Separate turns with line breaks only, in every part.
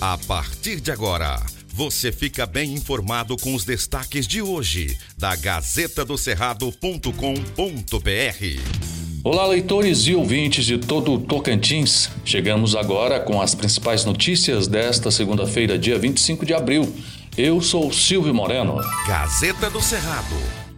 A partir de agora, você fica bem informado com os destaques de hoje da Gazeta do Cerrado.com.br.
Olá, leitores e ouvintes de todo o Tocantins. Chegamos agora com as principais notícias desta segunda-feira, dia 25 de abril. Eu sou Silvio Moreno.
Gazeta do Cerrado.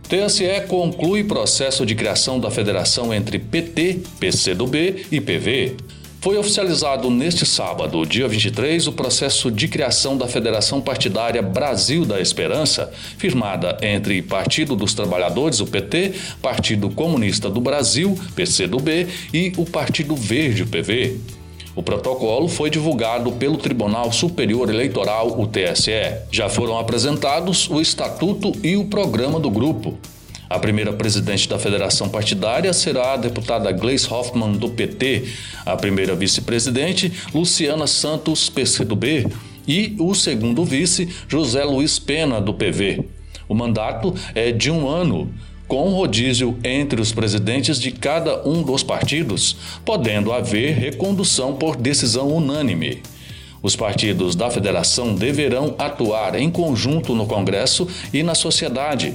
TSE conclui processo de criação da federação entre PT, PCdoB e PV. Foi oficializado neste sábado, dia 23, o processo de criação da Federação Partidária Brasil da Esperança, firmada entre Partido dos Trabalhadores, o PT, Partido Comunista do Brasil, PCdoB, e o Partido Verde, PV. O protocolo foi divulgado pelo Tribunal Superior Eleitoral, o TSE. Já foram apresentados o estatuto e o programa do grupo. A primeira presidente da federação partidária será a deputada Gleice Hoffmann, do PT. A primeira vice-presidente, Luciana Santos, PCdoB. E o segundo vice, José Luiz Pena, do PV. O mandato é de um ano, com rodízio entre os presidentes de cada um dos partidos, podendo haver recondução por decisão unânime. Os partidos da federação deverão atuar em conjunto no Congresso e na sociedade,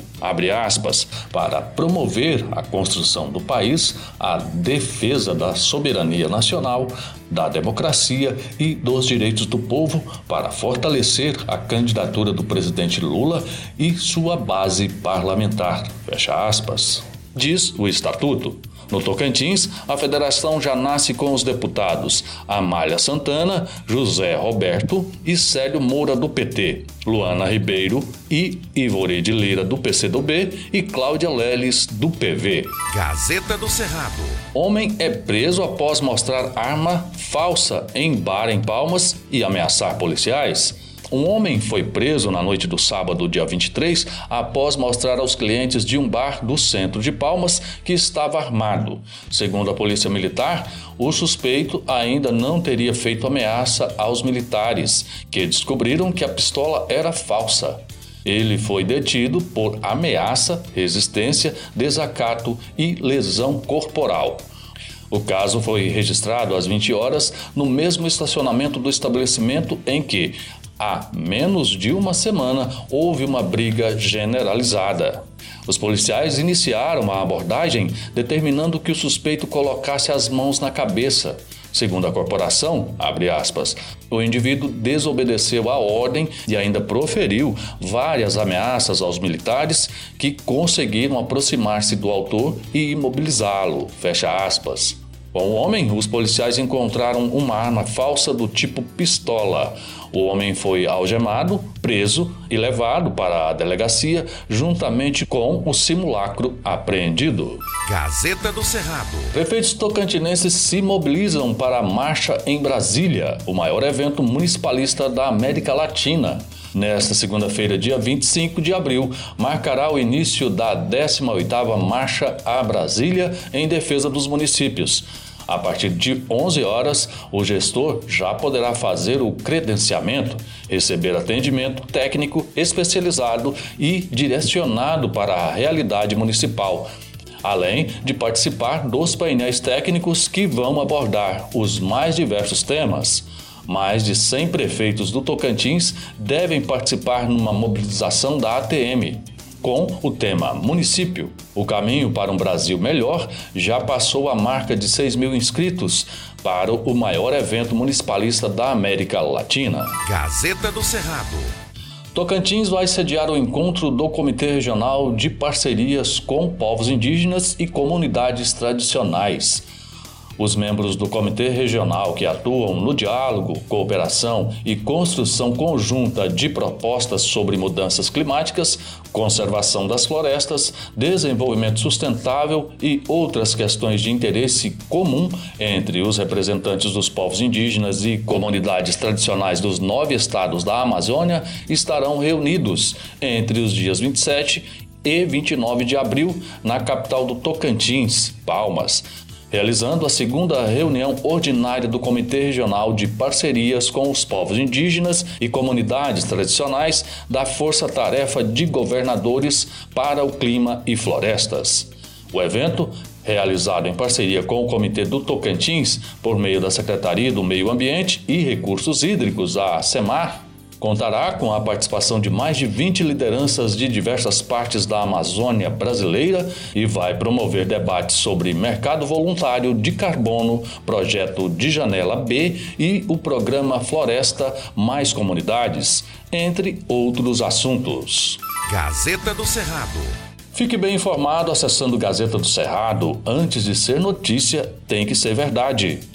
aspas, para promover a construção do país, a defesa da soberania nacional, da democracia e dos direitos do povo, para fortalecer a candidatura do presidente Lula e sua base parlamentar. Fecha aspas. Diz o estatuto. No Tocantins, a federação já nasce com os deputados Amália Santana, José Roberto e Célio Moura do PT, Luana Ribeiro e Ivoride Lira do PCdoB e Cláudia Leles do PV.
Gazeta do Cerrado.
Homem é preso após mostrar arma falsa em bar em Palmas e ameaçar policiais. Um homem foi preso na noite do sábado, dia 23, após mostrar aos clientes de um bar do centro de Palmas que estava armado. Segundo a Polícia Militar, o suspeito ainda não teria feito ameaça aos militares, que descobriram que a pistola era falsa. Ele foi detido por ameaça, resistência, desacato e lesão corporal. O caso foi registrado às 20 horas no mesmo estacionamento do estabelecimento em que Há menos de uma semana houve uma briga generalizada. Os policiais iniciaram a abordagem determinando que o suspeito colocasse as mãos na cabeça. Segundo a corporação, aspas, o indivíduo desobedeceu a ordem e ainda proferiu várias ameaças aos militares que conseguiram aproximar-se do autor e imobilizá-lo. Fecha aspas. Com o homem, os policiais encontraram uma arma falsa do tipo pistola. O homem foi algemado, preso e levado para a delegacia juntamente com o simulacro apreendido.
Gazeta do Cerrado.
Prefeitos tocantinenses se mobilizam para a marcha em Brasília, o maior evento municipalista da América Latina. Nesta segunda-feira, dia 25 de abril, marcará o início da 18ª Marcha a Brasília em defesa dos municípios. A partir de 11 horas, o gestor já poderá fazer o credenciamento, receber atendimento técnico especializado e direcionado para a realidade municipal, além de participar dos painéis técnicos que vão abordar os mais diversos temas. Mais de 100 prefeitos do Tocantins devem participar numa mobilização da ATM. Com o tema Município, o caminho para um Brasil melhor já passou a marca de 6 mil inscritos para o maior evento municipalista da América Latina.
Gazeta do Cerrado.
Tocantins vai sediar o encontro do Comitê Regional de Parcerias com Povos Indígenas e Comunidades Tradicionais. Os membros do Comitê Regional que atuam no diálogo, cooperação e construção conjunta de propostas sobre mudanças climáticas, conservação das florestas, desenvolvimento sustentável e outras questões de interesse comum entre os representantes dos povos indígenas e comunidades tradicionais dos nove estados da Amazônia estarão reunidos entre os dias 27 e 29 de abril na capital do Tocantins, Palmas realizando a segunda reunião ordinária do Comitê Regional de Parcerias com os Povos Indígenas e Comunidades Tradicionais da Força Tarefa de Governadores para o Clima e Florestas. O evento realizado em parceria com o Comitê do Tocantins, por meio da Secretaria do Meio Ambiente e Recursos Hídricos, a SEMAR, contará com a participação de mais de 20 lideranças de diversas partes da Amazônia brasileira e vai promover debates sobre mercado voluntário de carbono, projeto de Janela B e o programa Floresta Mais Comunidades, entre outros assuntos.
Gazeta do Cerrado
Fique bem informado acessando Gazeta do Cerrado. Antes de ser notícia, tem que ser verdade.